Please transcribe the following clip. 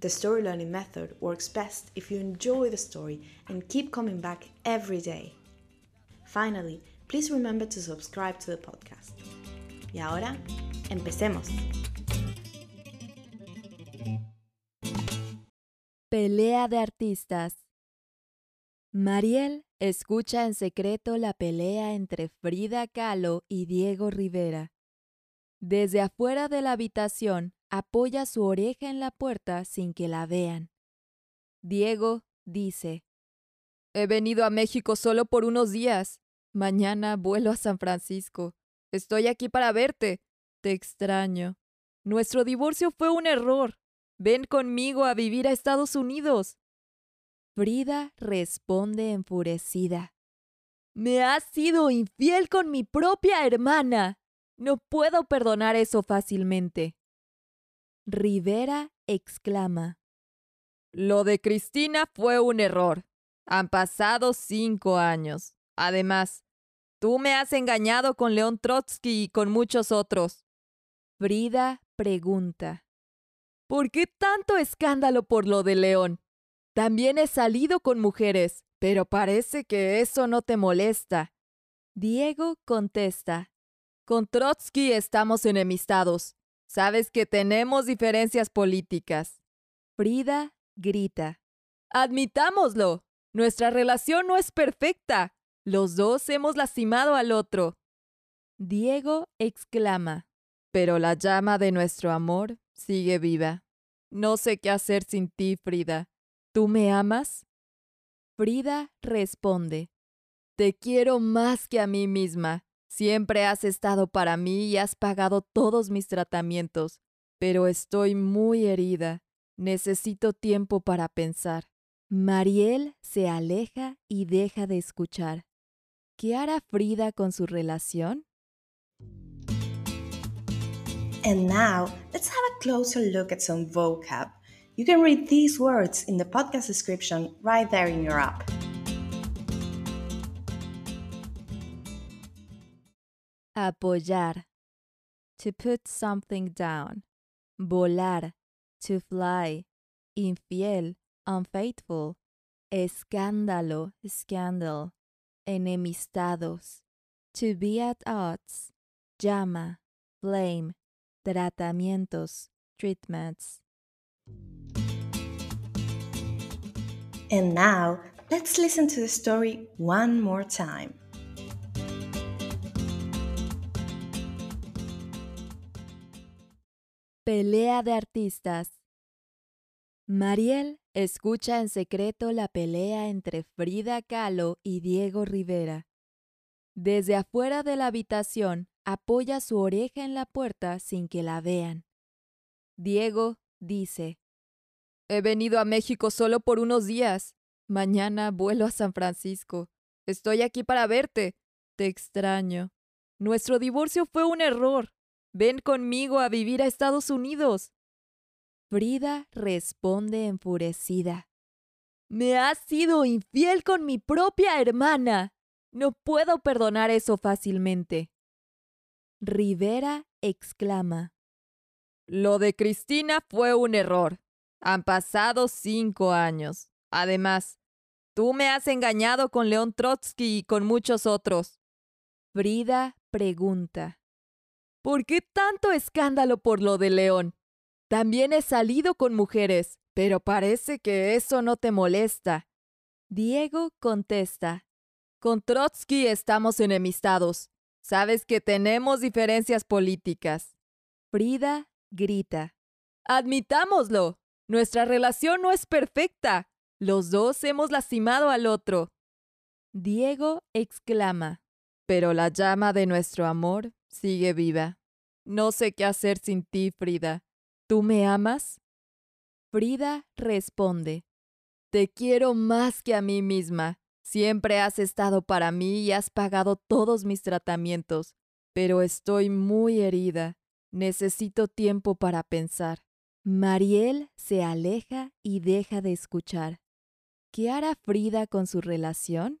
the story learning method works best if you enjoy the story and keep coming back every day. Finally, please remember to subscribe to the podcast. Y ahora, empecemos. Pelea de artistas. Mariel escucha en secreto la pelea entre Frida Kahlo y Diego Rivera. Desde afuera de la habitación, apoya su oreja en la puerta sin que la vean. Diego dice, He venido a México solo por unos días. Mañana vuelo a San Francisco. Estoy aquí para verte. Te extraño. Nuestro divorcio fue un error. Ven conmigo a vivir a Estados Unidos. Frida responde enfurecida. Me has sido infiel con mi propia hermana. No puedo perdonar eso fácilmente. Rivera exclama. Lo de Cristina fue un error. Han pasado cinco años. Además, tú me has engañado con León Trotsky y con muchos otros. Frida pregunta. ¿Por qué tanto escándalo por lo de León? También he salido con mujeres, pero parece que eso no te molesta. Diego contesta. Con Trotsky estamos enemistados. Sabes que tenemos diferencias políticas. Frida grita. Admitámoslo. Nuestra relación no es perfecta. Los dos hemos lastimado al otro. Diego exclama. Pero la llama de nuestro amor sigue viva. No sé qué hacer sin ti, Frida. ¿Tú me amas? Frida responde, Te quiero más que a mí misma. Siempre has estado para mí y has pagado todos mis tratamientos, pero estoy muy herida. Necesito tiempo para pensar. Mariel se aleja y deja de escuchar. ¿Qué hará Frida con su relación? And now, let's have a closer look at some vocab. You can read these words in the podcast description right there in your app. Apoyar. To put something down. Volar. To fly. Infiel. Unfaithful. Escándalo. Scandal. Enemistados. To be at odds. Llama. Flame. Tratamientos. Treatments. And now, let's listen to the story one more time. Pelea de artistas. Mariel escucha en secreto la pelea entre Frida Kahlo y Diego Rivera. Desde afuera de la habitación, apoya su oreja en la puerta sin que la vean. Diego dice, He venido a México solo por unos días. Mañana vuelo a San Francisco. Estoy aquí para verte. Te extraño. Nuestro divorcio fue un error. Ven conmigo a vivir a Estados Unidos. Frida responde enfurecida. Me has sido infiel con mi propia hermana. No puedo perdonar eso fácilmente. Rivera exclama. Lo de Cristina fue un error. Han pasado cinco años. Además, tú me has engañado con León Trotsky y con muchos otros. Frida pregunta. ¿Por qué tanto escándalo por lo de León? También he salido con mujeres, Pero parece que eso no te molesta. Diego contesta. Con Trotsky estamos enemistados. Sabes que tenemos diferencias políticas. Frida grita. Admitámoslo. Nuestra relación no es perfecta. Los dos hemos lastimado al otro. Diego exclama. Pero la llama de nuestro amor sigue viva. No sé qué hacer sin ti, Frida. ¿Tú me amas? Frida responde. Te quiero más que a mí misma. Siempre has estado para mí y has pagado todos mis tratamientos, pero estoy muy herida. Necesito tiempo para pensar. Mariel se aleja y deja de escuchar. ¿Qué hará Frida con su relación?